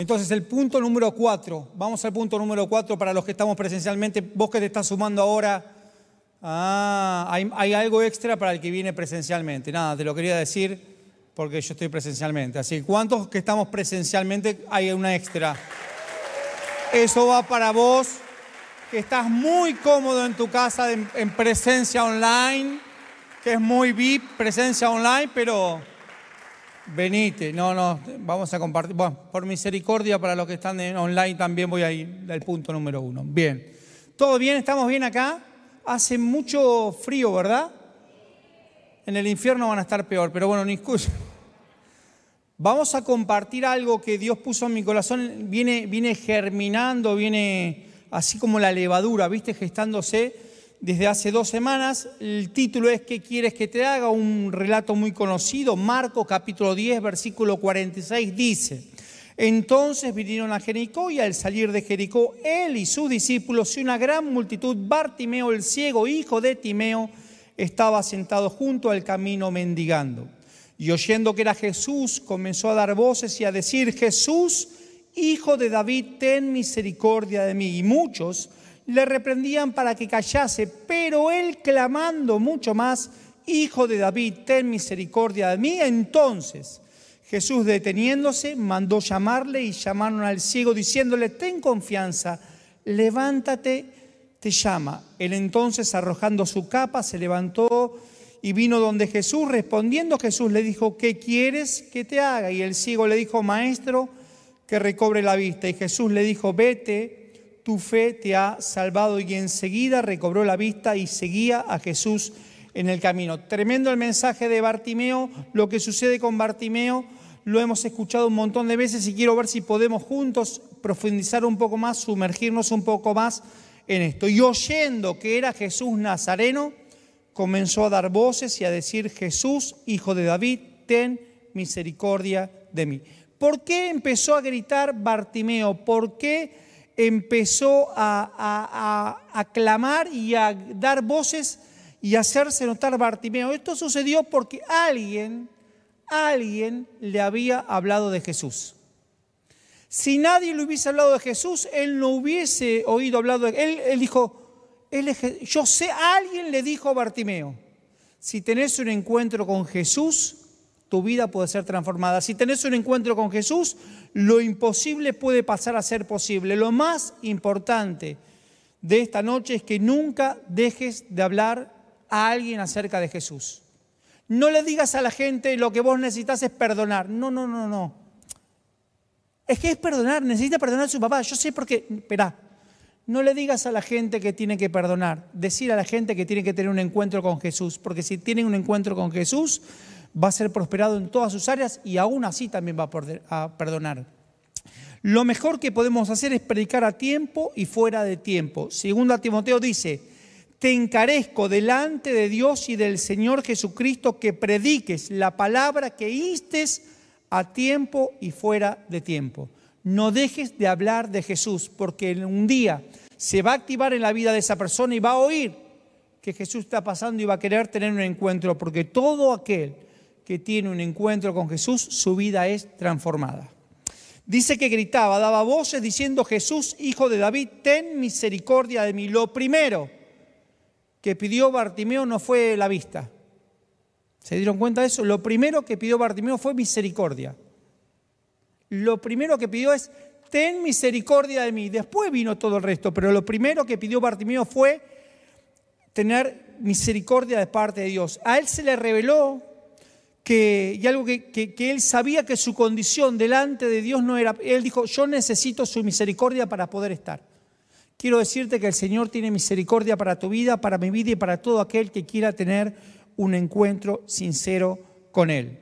Entonces, el punto número cuatro, vamos al punto número cuatro para los que estamos presencialmente, vos que te estás sumando ahora, ah, hay, algo extra para el que viene presencialmente. Nada, te lo quería decir porque yo estoy presencialmente. Así que, ¿cuántos que estamos presencialmente hay una extra? Eso va para vos, que estás muy cómodo en tu casa en, en presencia online, que es muy VIP, presencia online, pero Venite, no, no, vamos a compartir. Bueno, por misericordia para los que están online también voy a ir al punto número uno. Bien, ¿todo bien? ¿Estamos bien acá? Hace mucho frío, ¿verdad? En el infierno van a estar peor, pero bueno, ni excusa. Vamos a compartir algo que Dios puso en mi corazón, viene, viene germinando, viene así como la levadura, ¿viste? Gestándose desde hace dos semanas. El título es ¿Qué quieres que te haga? Un relato muy conocido. Marcos capítulo 10, versículo 46 dice, entonces vinieron a Jericó y al salir de Jericó, él y sus discípulos y una gran multitud, Bartimeo el ciego, hijo de Timeo, estaba sentado junto al camino mendigando. Y oyendo que era Jesús, comenzó a dar voces y a decir, Jesús, hijo de David, ten misericordia de mí. Y muchos le reprendían para que callase, pero él clamando mucho más, Hijo de David, ten misericordia de mí. Entonces Jesús deteniéndose, mandó llamarle y llamaron al ciego diciéndole, ten confianza, levántate, te llama. Él entonces arrojando su capa se levantó y vino donde Jesús, respondiendo Jesús le dijo, ¿qué quieres que te haga? Y el ciego le dijo, maestro, que recobre la vista. Y Jesús le dijo, vete tu fe te ha salvado y enseguida recobró la vista y seguía a Jesús en el camino. Tremendo el mensaje de Bartimeo, lo que sucede con Bartimeo, lo hemos escuchado un montón de veces y quiero ver si podemos juntos profundizar un poco más, sumergirnos un poco más en esto. Y oyendo que era Jesús Nazareno, comenzó a dar voces y a decir, Jesús, hijo de David, ten misericordia de mí. ¿Por qué empezó a gritar Bartimeo? ¿Por qué? Empezó a, a, clamar y a dar voces y hacerse notar Bartimeo. Esto sucedió porque alguien, alguien le había hablado de Jesús. Si nadie le hubiese hablado de Jesús, él no hubiese oído hablar de él. Él dijo, yo sé, alguien le dijo a Bartimeo, si tenés un encuentro con Jesús, tu vida puede ser transformada. Si tenés un encuentro con Jesús, lo imposible puede pasar a ser posible. Lo más importante de esta noche es que nunca dejes de hablar a alguien acerca de Jesús. No le digas a la gente lo que vos necesitas es perdonar. No, no, no, no. Es que es perdonar, necesita perdonar a su papá. Yo sé porque, espera, no le digas a la gente que tiene que perdonar. Decir a la gente que tiene que tener un encuentro con Jesús. Porque si tienen un encuentro con Jesús, va a ser prosperado en todas sus áreas y aún así también va a perdonar. Lo mejor que podemos hacer es predicar a tiempo y fuera de tiempo. Segunda Timoteo dice, te encarezco delante de Dios y del Señor Jesucristo que prediques la palabra que instes a tiempo y fuera de tiempo. No dejes de hablar de Jesús porque un día se va a activar en la vida de esa persona y va a oír que Jesús está pasando y va a querer tener un encuentro porque todo aquel que tiene un encuentro con Jesús, su vida es transformada. Dice que gritaba, daba voces diciendo, Jesús, hijo de David, ten misericordia de mí. Lo primero que pidió Bartimeo no fue la vista. ¿Se dieron cuenta de eso? Lo primero que pidió Bartimeo fue misericordia. Lo primero que pidió es, ten misericordia de mí. Después vino todo el resto, pero lo primero que pidió Bartimeo fue tener misericordia de parte de Dios. A él se le reveló que, y algo que, él sabía que su condición delante de Dios no era, él dijo, yo necesito su misericordia para poder estar. Quiero decirte que el Señor tiene misericordia para tu vida, para mi vida y para todo aquel que quiera tener un encuentro sincero con Él.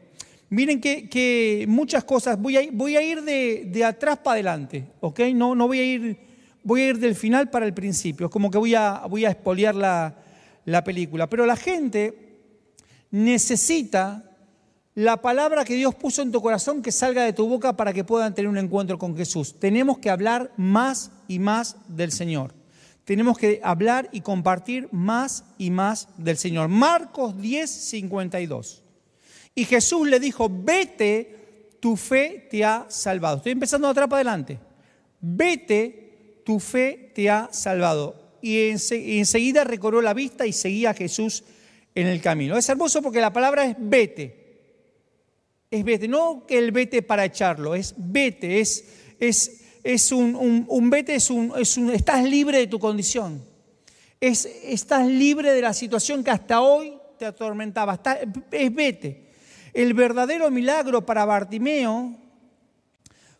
Miren que, muchas cosas, voy a, voy a ir de, atrás para adelante, ¿ok? No, no voy a ir, voy a ir del final para el principio, es como que voy a, voy a espolear la, la película. Pero la gente necesita la palabra que Dios puso en tu corazón que salga de tu boca para que puedan tener un encuentro con Jesús. Tenemos que hablar más y más del Señor. Tenemos que hablar y compartir más y más del Señor. Marcos 10, 52. Y Jesús le dijo, vete, tu fe te ha salvado. Estoy empezando atrás para adelante. Vete, tu fe te ha salvado. Y enseguida recobró la vista y seguía a Jesús en el camino. Es hermoso porque la palabra es vete. Es vete, no que el vete para echarlo, es vete, es, es, es un, un, vete, es un, es un, estás libre de tu condición. Es, estás libre de la situación que hasta hoy te atormentaba. es vete. El verdadero milagro para Bartimeo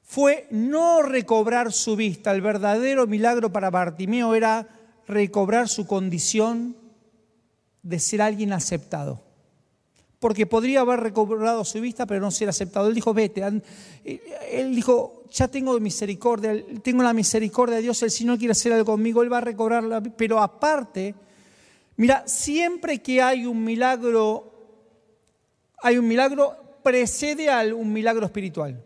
fue no recobrar su vista. El verdadero milagro para Bartimeo era recobrar su condición de ser alguien aceptado. Porque podría haber recobrado su vista, pero no ser aceptado. Él dijo, vete. Él dijo, ya tengo misericordia, tengo la misericordia de Dios, el Señor quiere hacer algo conmigo, Él va a recobrar la Pero aparte, mira, siempre que hay un milagro, hay un milagro, precede a un milagro espiritual.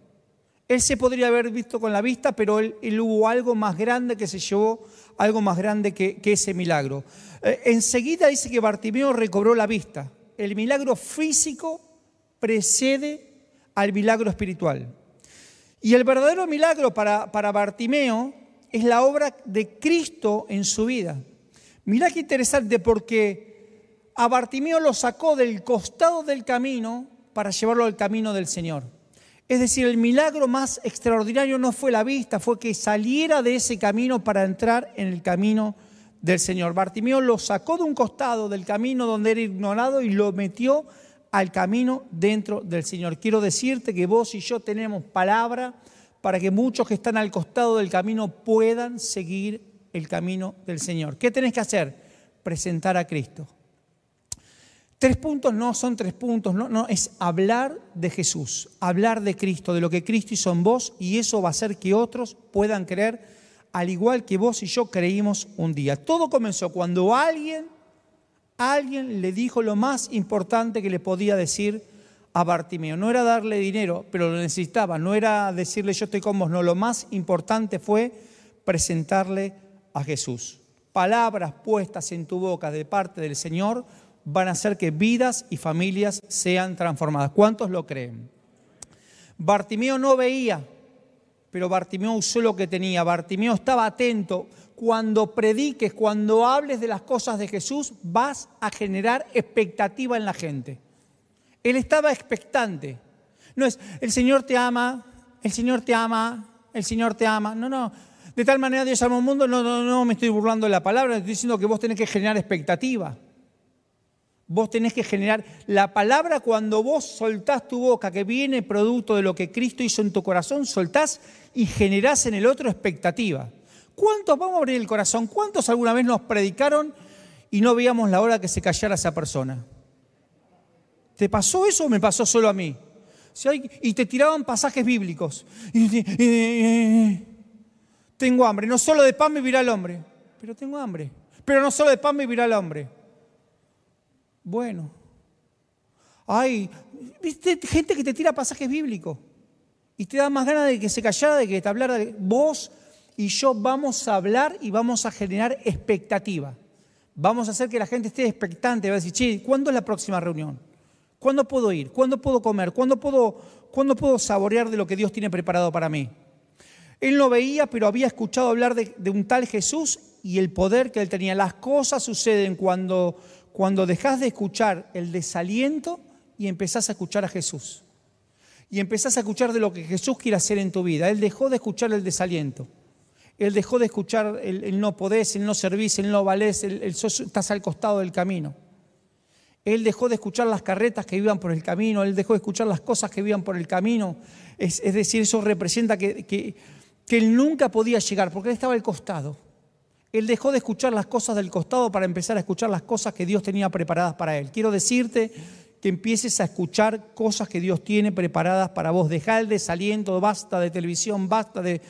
Él se podría haber visto con la vista, pero él, hubo algo más grande que se llevó, algo más grande que, ese milagro. Eh, enseguida dice que Bartimeo recobró la vista. El milagro físico precede al milagro espiritual. Y el verdadero milagro para, para Bartimeo es la obra de Cristo en su vida. Mirá qué interesante, porque a Bartimeo lo sacó del costado del camino para llevarlo al camino del Señor. Es decir, el milagro más extraordinario no fue la vista, fue que saliera de ese camino para entrar en el camino del Señor. Bartimeo lo sacó de un costado del camino donde era ignorado y lo metió al camino dentro del Señor. Quiero decirte que vos y yo tenemos palabra para que muchos que están al costado del camino puedan seguir el camino del Señor. ¿Qué tenés que hacer? Presentar a Cristo. Tres puntos no son tres puntos, no, no, es hablar de Jesús, hablar de Cristo, de lo que Cristo hizo en vos y eso va a hacer que otros puedan creer al igual que vos y yo creímos un día. Todo comenzó cuando alguien, alguien le dijo lo más importante que le podía decir a Bartimeo. No era darle dinero, pero lo necesitaba, no era decirle yo estoy con vos, no, lo más importante fue presentarle a Jesús. Palabras puestas en tu boca de parte del Señor van a hacer que vidas y familias sean transformadas. ¿Cuántos lo creen? Bartimeo no veía, pero Bartimeo usó lo que tenía. Bartimeo estaba atento. Cuando prediques, cuando hables de las cosas de Jesús, vas a generar expectativa en la gente. Él estaba expectante. No es, el Señor te ama, el Señor te ama, el Señor te ama. No, no. De tal manera Dios ama al mundo, no, no, no me estoy burlando de la palabra, estoy diciendo que vos tenés que generar expectativa. Vos tenés que generar la palabra cuando vos soltás tu boca, que viene producto de lo que Cristo hizo en tu corazón, soltás y generás en el otro expectativa. ¿Cuántos, vamos a abrir el corazón, cuántos alguna vez nos predicaron y no veíamos la hora que se callara esa persona? ¿Te pasó eso o me pasó solo a mí? Y te tiraban pasajes bíblicos. Tengo hambre, no solo de pan vivirá el hombre, pero tengo hambre. Pero no solo de pan vivirá el hombre bueno. Hay, viste, gente que te tira pasajes bíblicos y te da más ganas de que se callara, de que te hablara. Vos y yo vamos a hablar y vamos a generar expectativa. Vamos a hacer que la gente esté expectante, va a decir, che, ¿cuándo es la próxima reunión? ¿Cuándo puedo ir? ¿Cuándo puedo comer? ¿Cuándo puedo, ¿cuándo puedo saborear de lo que Dios tiene preparado para mí? Él no veía, pero había escuchado hablar de, de un tal Jesús y el poder que él tenía. Las cosas suceden cuando cuando dejas de escuchar el desaliento y empezás a escuchar a Jesús. Y empezás a escuchar de lo que Jesús quiere hacer en tu vida. Él dejó de escuchar el desaliento. Él dejó de escuchar el, no podés, el no servís, el no valés, el, estás al costado del camino. Él dejó de escuchar las carretas que iban por el camino, él dejó de escuchar las cosas que iban por el camino. Es, decir, eso representa que, que, que él nunca podía llegar porque él estaba al costado. Él dejó de escuchar las cosas del costado para empezar a escuchar las cosas que Dios tenía preparadas para él. Quiero decirte que empieces a escuchar cosas que Dios tiene preparadas para vos. Deja el desaliento, basta de televisión, basta de...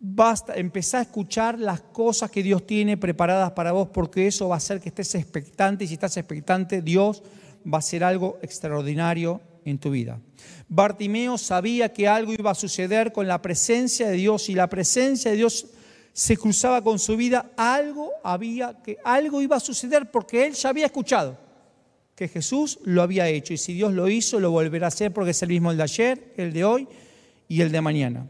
Basta, empezá a escuchar las cosas que Dios tiene preparadas para vos, porque eso va a hacer que estés expectante, y si estás expectante, Dios va a hacer algo extraordinario en tu vida. Bartimeo sabía que algo iba a suceder con la presencia de Dios y la presencia de Dios se cruzaba con su vida, algo había que algo iba a suceder porque él ya había escuchado. que Jesús lo había hecho. Y si Dios lo hizo, lo volverá a hacer porque es el mismo el de ayer, el de hoy y el de mañana.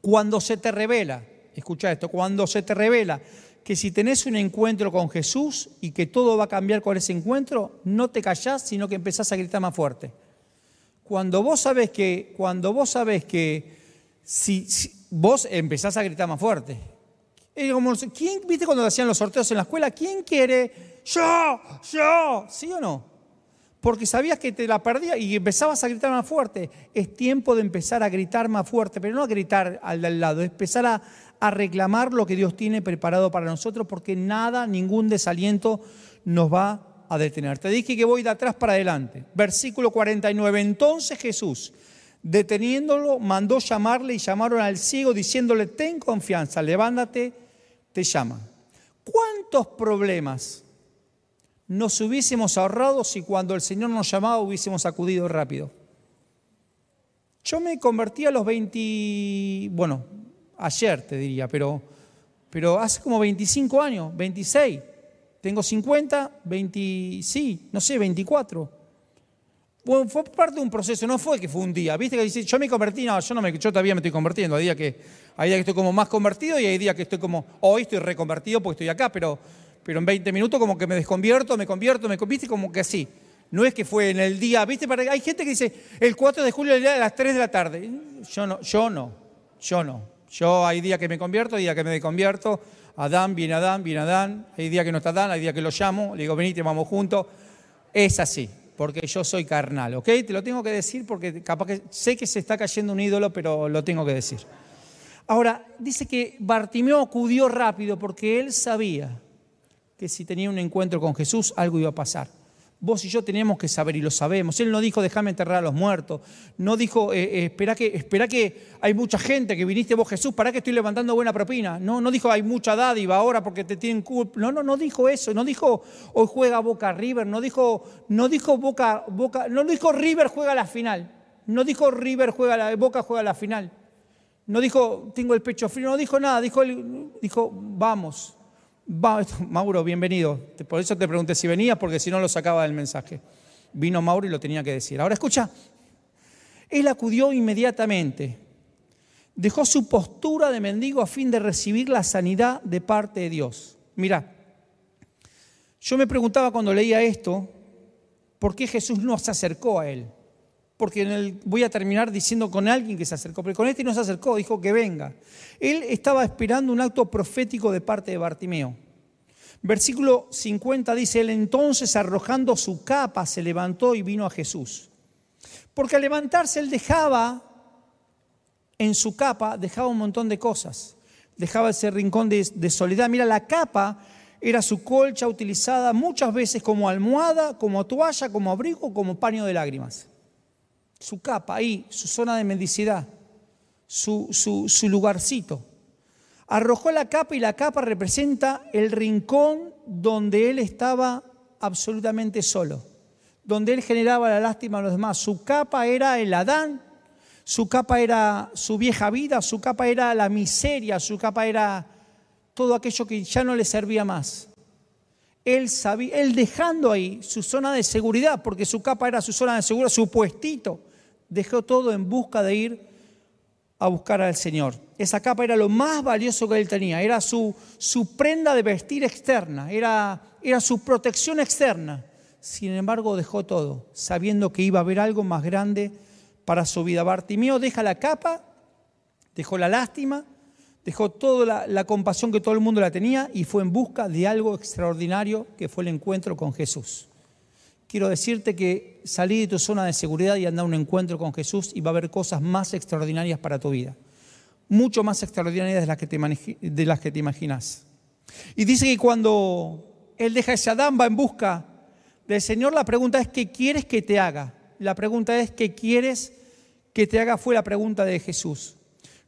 Cuando se te revela, escucha esto, cuando se te revela que si tenés un encuentro con Jesús y que todo va a cambiar con ese encuentro, no te callás, sino que empezás a gritar más fuerte. Cuando vos sabés que, cuando vos sabés que si, vos empezás a gritar más fuerte. ¿Quién, viste cuando hacían los sorteos en la escuela? ¿Quién quiere? Yo, yo, ¿sí o no? Porque sabías que te la perdías y empezabas a gritar más fuerte. Es tiempo de empezar a gritar más fuerte, pero no a gritar al de al lado, es empezar a, a reclamar lo que Dios tiene preparado para nosotros, porque nada, ningún desaliento nos va a detener. Te dije que voy de atrás para adelante. Versículo 49. Entonces Jesús, deteniéndolo, mandó llamarle y llamaron al ciego diciéndole, ten confianza, levántate, te llama. ¿Cuántos problemas nos hubiésemos ahorrado si cuando el Señor nos llamaba hubiésemos acudido rápido? Yo me convertí a los 20, bueno, ayer te diría, pero, pero hace como 25 años, 26. Tengo 50, 20, sí, no sé, 24. Fue parte de un proceso, no fue que fue un día. Viste que dice, yo me convertí, no, yo, no me, yo todavía me estoy convirtiendo. Hay días que, hay que estoy como más convertido y hay días que estoy como, hoy estoy reconvertido porque estoy acá, pero, pero en 20 minutos como que me desconvierto, me convierto, me convierto, como que así. No es que fue en el día, ¿viste? Hay gente que dice, el 4 de julio, día de las 3 de la tarde. Yo no, yo no, yo no. Yo hay días que me convierto, hay días que me desconvierto. Adán, viene Adán, viene Adán. Hay días que no está Adán, hay días que lo llamo, le digo, venite, vamos juntos. Es así, porque yo soy carnal, ¿ok? Te lo tengo que decir porque capaz que sé que se está cayendo un ídolo, pero lo tengo que decir. Ahora, dice que Bartimeo acudió rápido porque él sabía que si tenía un encuentro con Jesús, algo iba a pasar. Vos y yo teníamos que saber y lo sabemos. Él no dijo, déjame enterrar a los muertos. No dijo, eh, eh, espera, que, espera que hay mucha gente, que viniste vos Jesús, para que estoy levantando buena propina. No, no dijo, hay mucha dádiva ahora porque te tienen culpa. No, no, no dijo eso. No dijo, hoy juega Boca River. No dijo, no dijo Boca, Boca, no dijo River juega la final. No dijo River juega la, Boca juega la final. No dijo, tengo el pecho frío. No dijo nada. Dijo, dijo vamos Mauro, bienvenido. Por eso te pregunté si venías, porque si no lo sacaba del mensaje. Vino Mauro y lo tenía que decir. Ahora escucha, él acudió inmediatamente. Dejó su postura de mendigo a fin de recibir la sanidad de parte de Dios. Mira, yo me preguntaba cuando leía esto, ¿por qué Jesús no se acercó a él? Porque voy a terminar diciendo con alguien que se acercó, pero con este no se acercó, dijo que venga. Él estaba esperando un acto profético de parte de Bartimeo. Versículo 50 dice, él entonces arrojando su capa se levantó y vino a Jesús. Porque al levantarse él dejaba en su capa, dejaba un montón de cosas. Dejaba ese rincón de, de soledad. Mira, la capa era su colcha utilizada muchas veces como almohada, como toalla, como abrigo, como paño de lágrimas. Su capa ahí, su zona de mendicidad su, su, lugarcito. Arrojó la capa y la capa representa el rincón donde él estaba absolutamente solo, donde él generaba la lástima a los demás. Su capa era el Adán, su capa era su vieja vida, su capa era la miseria, su capa era todo aquello que ya no le servía más. Él, sabía, él dejando ahí su zona de seguridad, porque su capa era su zona de seguridad, su puestito, dejó todo en busca de ir a buscar al Señor. Esa capa era lo más valioso que él tenía, era su, su prenda de vestir externa, era, era su protección externa. Sin embargo, dejó todo, sabiendo que iba a haber algo más grande para su vida. Bartimeo deja la capa, dejó la lástima, dejó toda la, la, compasión que todo el mundo la tenía y fue en busca de algo extraordinario que fue el encuentro con Jesús quiero decirte que salí de tu zona de seguridad y anda a un encuentro con Jesús y va a haber cosas más extraordinarias para tu vida. Mucho más extraordinarias de las que te, imaginas. Y dice que cuando él deja ese Adán, va en busca del Señor, la pregunta es, ¿qué quieres que te haga? La pregunta es, ¿qué quieres que te haga? Fue la pregunta de Jesús.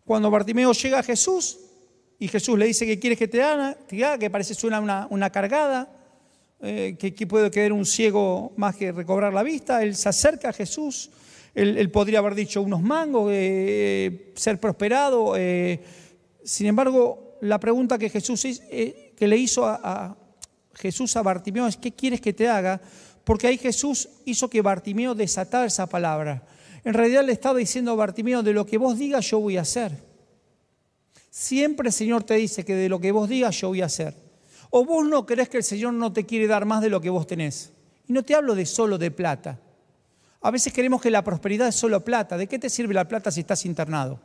Cuando Bartimeo llega a Jesús y Jesús le dice, ¿qué quieres que te haga? Que parece suena una, una cargada eh, que, puede quedar un ciego más que recobrar la vista. Él se acerca a Jesús. Él, podría haber dicho unos mangos, eh, ser prosperado. Eh, sin embargo, la pregunta que Jesús que le hizo a, Jesús a Bartimeo es, ¿qué quieres que te haga? porque ahí Jesús hizo que Bartimeo desatara esa palabra. En realidad le estaba diciendo a Bartimeo, de lo que vos digas yo voy a hacer. Siempre el Señor te dice que de lo que vos digas yo voy a hacer. O vos no crees que el Señor no te quiere dar más de lo que vos tenés. Y no te hablo de solo de plata. A veces queremos que la prosperidad es solo plata. ¿De qué te sirve la plata si estás internado?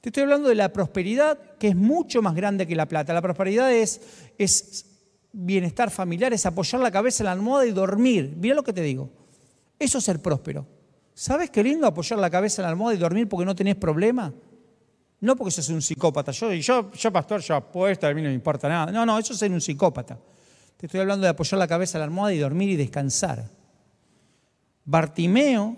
Te estoy hablando de la prosperidad que es mucho más grande que la plata. La prosperidad es, es bienestar familiar, es apoyar la cabeza en la almohada y dormir. Mira lo que te digo. Eso es ser próspero. ¿Sabes qué lindo apoyar la cabeza en la almohada y dormir porque no tenés problema? No porque sos un psicópata. Yo, yo, yo pastor, yo apuesto, a mí no me importa nada. No, no, eso es ser un psicópata. Te estoy hablando de apoyar la cabeza en la almohada y dormir y descansar. Bartimeo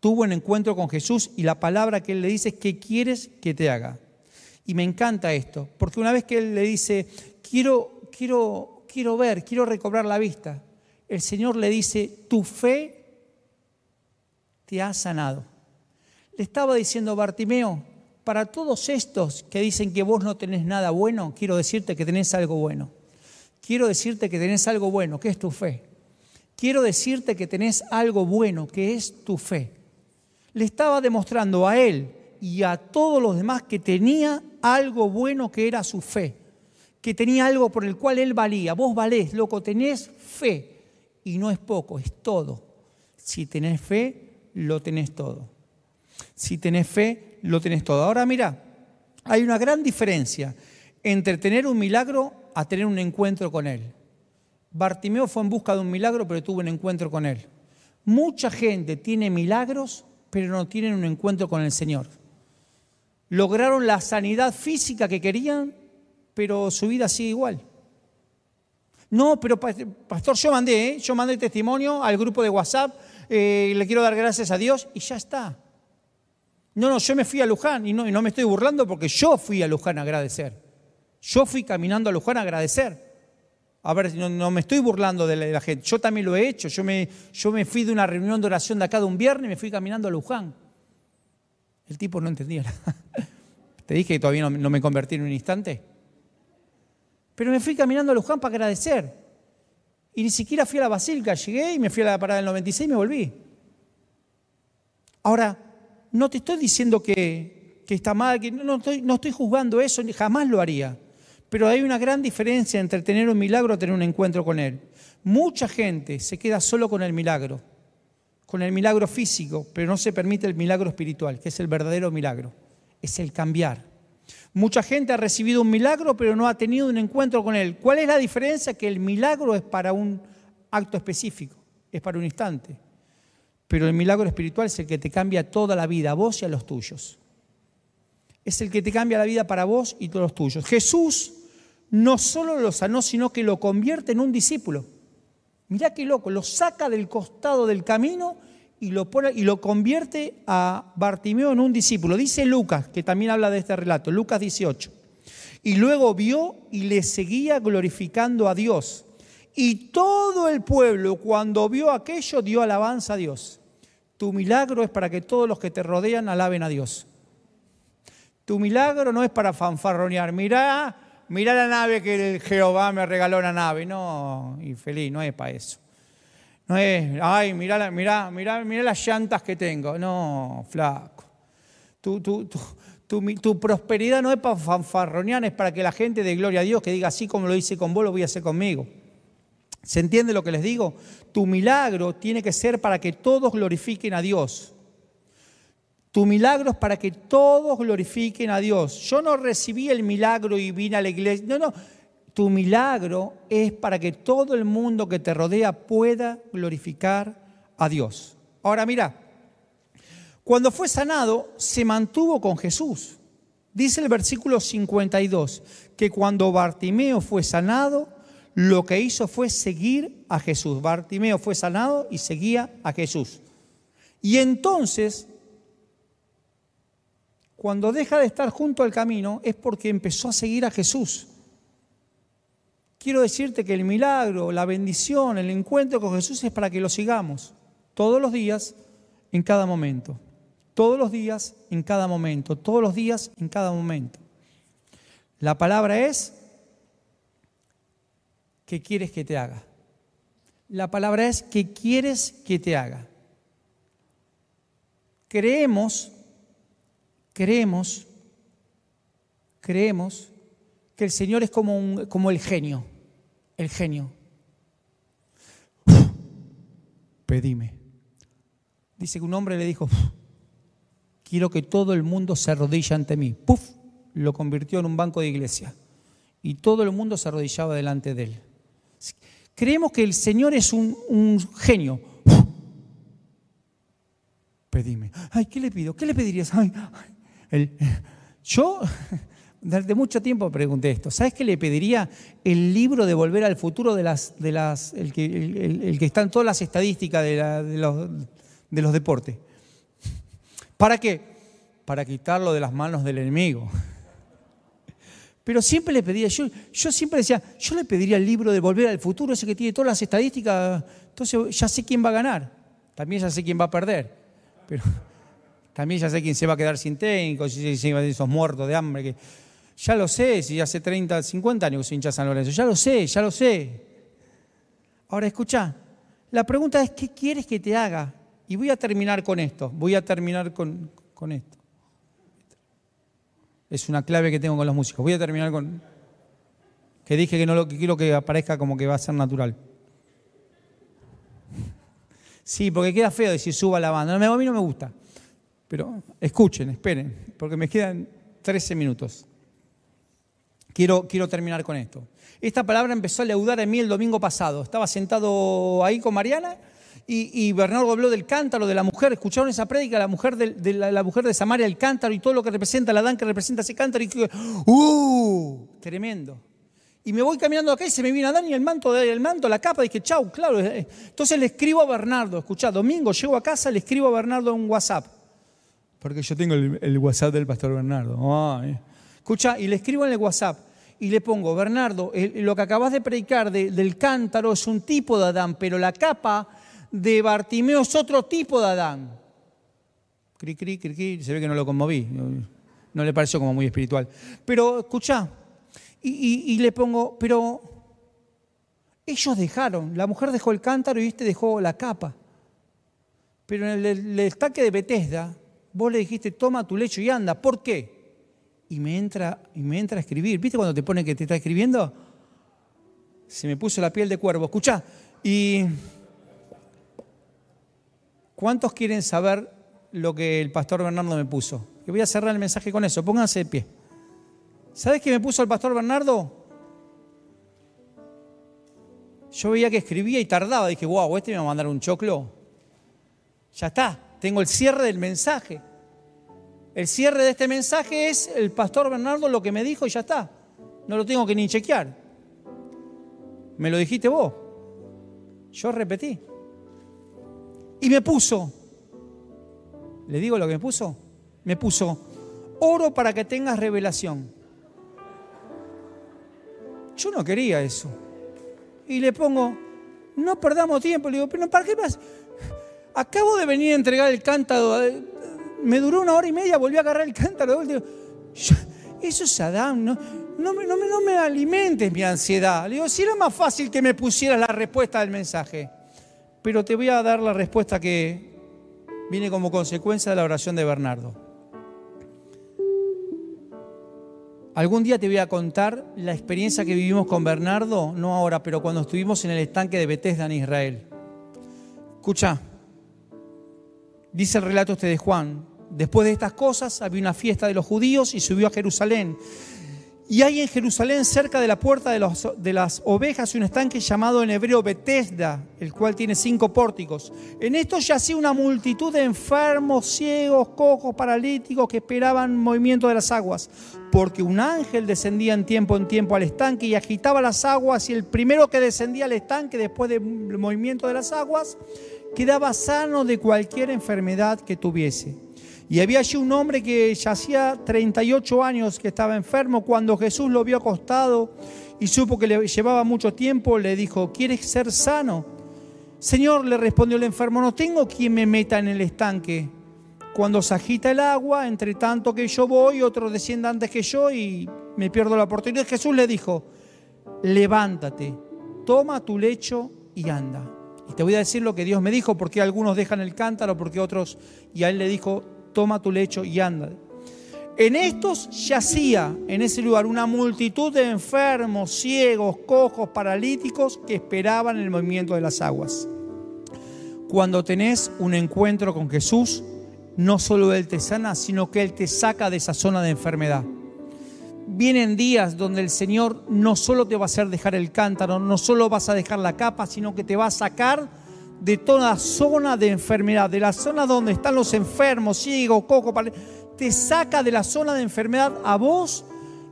tuvo un encuentro con Jesús y la palabra que él le dice es, ¿qué quieres que te haga? Y me encanta esto, porque una vez que él le dice, quiero, quiero, quiero ver, quiero recobrar la vista, el Señor le dice, tu fe te ha sanado. Le estaba diciendo Bartimeo, para todos estos que dicen que vos no tenés nada bueno, quiero decirte que tenés algo bueno. Quiero decirte que tenés algo bueno, que es tu fe. Quiero decirte que tenés algo bueno, que es tu fe. Le estaba demostrando a él y a todos los demás que tenía algo bueno que era su fe, que tenía algo por el cual él valía. Vos valés, loco, tenés fe y no es poco, es todo. Si tenés fe, lo tenés todo. Si tenés fe, lo tenés todo. Ahora mira, hay una gran diferencia entre tener un milagro a tener un encuentro con Él. Bartimeo fue en busca de un milagro, pero tuvo un encuentro con Él. Mucha gente tiene milagros, pero no tienen un encuentro con el Señor. Lograron la sanidad física que querían, pero su vida sigue igual. No, pero pastor, yo mandé, ¿eh? yo mandé testimonio al grupo de WhatsApp, eh, le quiero dar gracias a Dios y ya está. No, no, yo me fui a Luján y no, y no me estoy burlando porque yo fui a Luján a agradecer. Yo fui caminando a Luján a agradecer. A ver, no, no me estoy burlando de la, gente. Yo también lo he hecho. Yo me, yo me fui de una reunión de oración de acá de un viernes y me fui caminando a Luján. El tipo no entendía. Te dije que todavía no, no me convertí en un instante. Pero me fui caminando a Luján para agradecer. Y ni siquiera fui a la Basílica. Llegué y me fui a la parada del 96 y me volví. Ahora, no te estoy diciendo que, está mal, que no estoy, juzgando eso, jamás lo haría. Pero hay una gran diferencia entre tener un milagro o tener un encuentro con Él. Mucha gente se queda solo con el milagro, con el milagro físico, pero no se permite el milagro espiritual, que es el verdadero milagro, es el cambiar. Mucha gente ha recibido un milagro, pero no ha tenido un encuentro con Él. ¿Cuál es la diferencia? Que el milagro es para un acto específico, es para un instante. Pero el milagro espiritual es el que te cambia toda la vida, a vos y a los tuyos. Es el que te cambia la vida para vos y todos los tuyos. Jesús no solo lo sanó, sino que lo convierte en un discípulo. Mirá qué loco, lo saca del costado del camino y lo, pone, y lo convierte a Bartimeo en un discípulo. Dice Lucas, que también habla de este relato, Lucas 18. Y luego vio y le seguía glorificando a Dios. Y todo el pueblo, cuando vio aquello, dio alabanza a Dios. Tu milagro es para que todos los que te rodean alaben a Dios. Tu milagro no es para fanfarronear. Mirá, mirá la nave que el Jehová me regaló una nave. No, infeliz, no es para eso. No es, ay, mirá, mirá, mirá, mirá las llantas que tengo. No, flaco. Tu, tu, tu, tu, prosperidad no es para fanfarronear, es para que la gente dé gloria a Dios, que diga así como lo hice con vos, lo voy a hacer conmigo. ¿Se entiende lo que les digo? Tu milagro tiene que ser para que todos glorifiquen a Dios. Tu milagro es para que todos glorifiquen a Dios. Yo no recibí el milagro y vine a la iglesia. No, no. Tu milagro es para que todo el mundo que te rodea pueda glorificar a Dios. Ahora mira, cuando fue sanado, se mantuvo con Jesús. Dice el versículo 52 que cuando Bartimeo fue sanado, lo que hizo fue seguir a Jesús. Bartimeo fue sanado y seguía a Jesús. Y entonces, cuando deja de estar junto al camino, es porque empezó a seguir a Jesús. Quiero decirte que el milagro, la bendición, el encuentro con Jesús es para que lo sigamos todos los días, en cada momento. Todos los días, en cada momento. Todos los días, en cada momento. La palabra es ¿qué quieres que te haga? La palabra es que quieres que te haga. Creemos, creemos, creemos que el Señor es como, como el genio, el genio. Pedime. Dice que un hombre le dijo, quiero que todo el mundo se arrodille ante mí. Puf, lo convirtió en un banco de iglesia. Y todo el mundo se arrodillaba delante de él. Creemos que el Señor es un, genio. Pedime. Ay, ¿qué le pido? ¿Qué le pedirías? Ay, yo desde mucho tiempo pregunté esto. ¿Sabes qué le pediría? El libro de Volver al Futuro de las, de las, el, que, el, que está en todas las estadísticas de, de, los, de los deportes. ¿Para qué? Para quitarlo de las manos del enemigo. Pero siempre le pedía, yo, siempre decía, yo le pediría el libro de Volver al Futuro, ese que tiene todas las estadísticas, entonces ya sé quién va a ganar, también ya sé quién va a perder, pero también ya sé quién se va a quedar sin técnico, si, si, esos muertos de hambre, que ya lo sé, si hace 30, 50 años que hincha San Lorenzo, ya lo sé, ya lo sé. Ahora escucha, la pregunta es, ¿qué quieres que te haga? Y voy a terminar con esto, voy a terminar con esto. Es una clave que tengo con los músicos. Voy a terminar con que dije que no lo que quiero que aparezca como que va a ser natural. Sí, porque queda feo decir suba la banda. A mí no me gusta. Pero escuchen, esperen, porque me quedan 13 minutos. Quiero, quiero terminar con esto. Esta palabra empezó a leudar en mí el domingo pasado. Estaba sentado ahí con Mariana y, Bernardo habló del cántaro, de la mujer. ¿Escucharon esa prédica? La mujer de, la, mujer de Samaria, el cántaro y todo lo que representa, la dan que representa ese cántaro. Y ¡uh! Tremendo. Y me voy caminando acá y se me viene a Dani el manto, el manto, la capa. Y dije, chau, claro. Entonces le escribo a Bernardo. Escuchá, domingo llego a casa, le escribo a Bernardo un WhatsApp. Porque yo tengo el, WhatsApp del pastor Bernardo. Escucha, y le escribo en el WhatsApp y le pongo, Bernardo, lo que acabas de predicar del cántaro es un tipo de Adán, pero la capa de Bartimeo es otro tipo de Adán. Cri, cri, cri, cri. Se ve que no lo conmoví. No, le pareció como muy espiritual. Pero escucha, y, le pongo, pero ellos dejaron, la mujer dejó el cántaro y este dejó la capa. Pero en el, destaque de Bethesda, vos le dijiste, toma tu lecho y anda. ¿Por qué? Y me entra, y me entra a escribir. ¿Viste cuando te pone que te está escribiendo? Se me puso la piel de cuervo. Escucha, y ¿Cuántos quieren saber lo que el pastor Bernardo me puso? Y voy a cerrar el mensaje con eso. Pónganse de pie. ¿Sabes qué me puso el pastor Bernardo? Yo veía que escribía y tardaba. Dije, wow, este me va a mandar un choclo. Ya está, tengo el cierre del mensaje. El cierre de este mensaje es el pastor Bernardo lo que me dijo y ya está. No lo tengo que ni chequear. Me lo dijiste vos. Yo repetí. Y me puso, ¿le digo lo que me puso? Me puso, oro para que tengas revelación. Yo no quería eso. Y le pongo, no perdamos tiempo. Le digo, pero ¿para qué más? Acabo de venir a entregar el cántaro. Eh, me duró una hora y media, volví a agarrar el cántaro. Digo, eso es Adán, ¿no? No me, no, me, no me alimentes mi ansiedad. Le digo, si era más fácil que me pusieras la respuesta del mensaje pero te voy a dar la respuesta que viene como consecuencia de la oración de Bernardo. Algún día te voy a contar la experiencia que vivimos con Bernardo, no ahora, pero cuando estuvimos en el estanque de Bethesda en Israel. Escucha, dice el relato este de Juan, después de estas cosas había una fiesta de los judíos y subió a Jerusalén. Y hay en Jerusalén, cerca de la puerta de, las ovejas, un estanque llamado en hebreo Betesda, el cual tiene cinco pórticos. En esto yacía una multitud de enfermos, ciegos, cojos, paralíticos que esperaban movimiento de las aguas, porque un ángel descendía en tiempo en tiempo al estanque y agitaba las aguas, y el primero que descendía al estanque después del movimiento de las aguas quedaba sano de cualquier enfermedad que tuviese. Y había allí un hombre que ya hacía 38 años que estaba enfermo. Cuando Jesús lo vio acostado y supo que le llevaba mucho tiempo, le dijo, ¿quieres ser sano? Señor, le respondió el enfermo, no tengo quien me meta en el estanque. Cuando se agita el agua, entre tanto que yo voy, otro desciende antes que yo y me pierdo la oportunidad. Jesús le dijo, levántate, toma tu lecho y anda. Y te voy a decir lo que Dios me dijo, porque algunos dejan el cántaro, porque otros, y a él le dijo, toma tu lecho y anda. En estos yacía, en ese lugar, una multitud de enfermos, ciegos, cojos, paralíticos que esperaban el movimiento de las aguas. Cuando tenés un encuentro con Jesús, no solo Él te sana, sino que Él te saca de esa zona de enfermedad. Vienen días donde el Señor no solo te va a hacer dejar el cántaro, no solo vas a dejar la capa, sino que te va a sacar de toda zona de enfermedad, de la zona donde están los enfermos, ciegos, coco, te saca de la zona de enfermedad a vos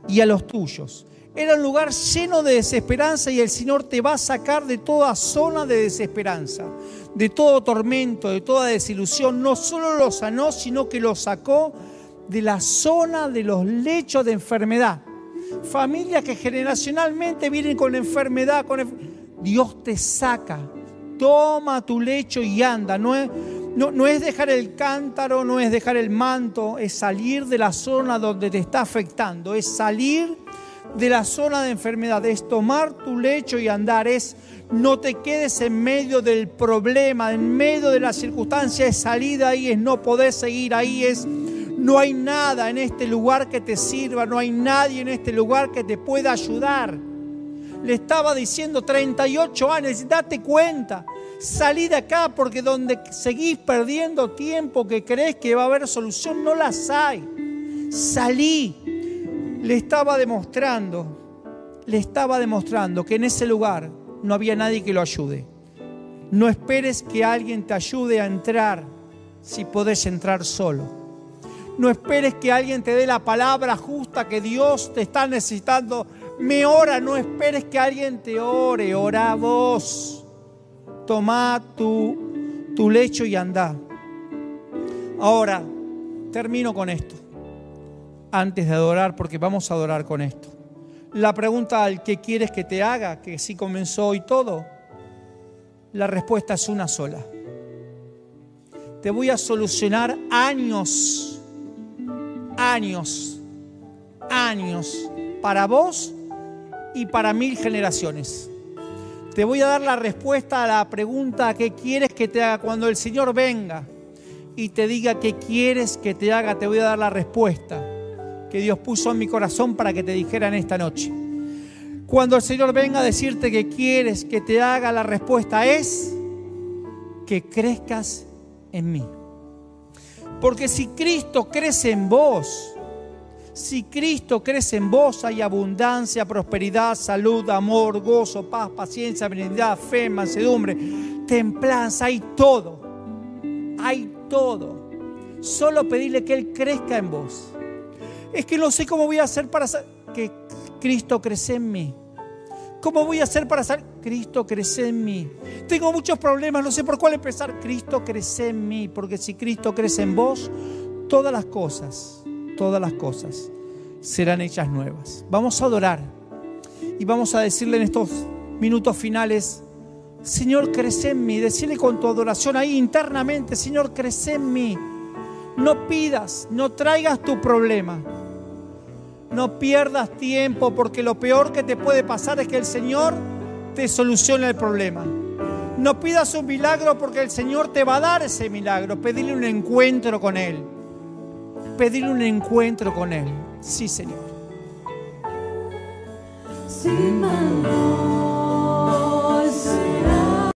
y a los tuyos. Era un lugar lleno de desesperanza y el Señor te va a sacar de toda zona de desesperanza, de todo tormento, de toda desilusión. No solo lo sanó, sino que lo sacó de la zona de los lechos de enfermedad. Familias que generacionalmente vienen con enfermedad, con Dios te saca. Toma tu lecho y anda. No es, no, no es dejar el cántaro, no es dejar el manto, es salir de la zona donde te está afectando, es salir de la zona de enfermedad, es tomar tu lecho y andar, es no te quedes en medio del problema, en medio de la circunstancia, es salida ahí, es no poder seguir ahí, es no hay nada en este lugar que te sirva, no hay nadie en este lugar que te pueda ayudar. Le estaba diciendo 38 años, date cuenta, salí de acá porque donde seguís perdiendo tiempo que crees que va a haber solución, no las hay. Salí. Le estaba demostrando, le estaba demostrando que en ese lugar no había nadie que lo ayude. No esperes que alguien te ayude a entrar si podés entrar solo. No esperes que alguien te dé la palabra justa que Dios te está necesitando. Me ora, no esperes que alguien te ore, ora vos. Toma tu, tu lecho y anda. Ahora, termino con esto. Antes de adorar, porque vamos a adorar con esto. La pregunta al que quieres que te haga, que sí comenzó hoy todo, la respuesta es una sola. Te voy a solucionar años años, años para vos y para mil generaciones. Te voy a dar la respuesta a la pregunta que quieres que te haga cuando el Señor venga y te diga que quieres que te haga. Te voy a dar la respuesta que Dios puso en mi corazón para que te dijera en esta noche. Cuando el Señor venga a decirte que quieres que te haga, la respuesta es que crezcas en mí. Porque si Cristo crece en vos, si Cristo crece en vos, hay abundancia, prosperidad, salud, amor, gozo, paz, paciencia, benignidad, fe, mansedumbre, templanza, hay todo. Hay todo. Solo pedirle que Él crezca en vos. Es que no sé cómo voy a hacer para que Cristo crece en mí. ¿Cómo voy a hacer para hacer? Cristo crece en mí. Tengo muchos problemas, no sé por cuál empezar. Cristo crece en mí, porque si Cristo crece en vos, todas las cosas, todas las cosas serán hechas nuevas. Vamos a adorar y vamos a decirle en estos minutos finales, Señor, crece en mí. Decirle con tu adoración ahí internamente, Señor, crece en mí. No pidas, no traigas tu problema no pierdas tiempo porque lo peor que te puede pasar es que el Señor te solucione el problema. No pidas un milagro porque el Señor te va a dar ese milagro. Pedirle un encuentro con Él pedir un encuentro con Él. Sí, Señor.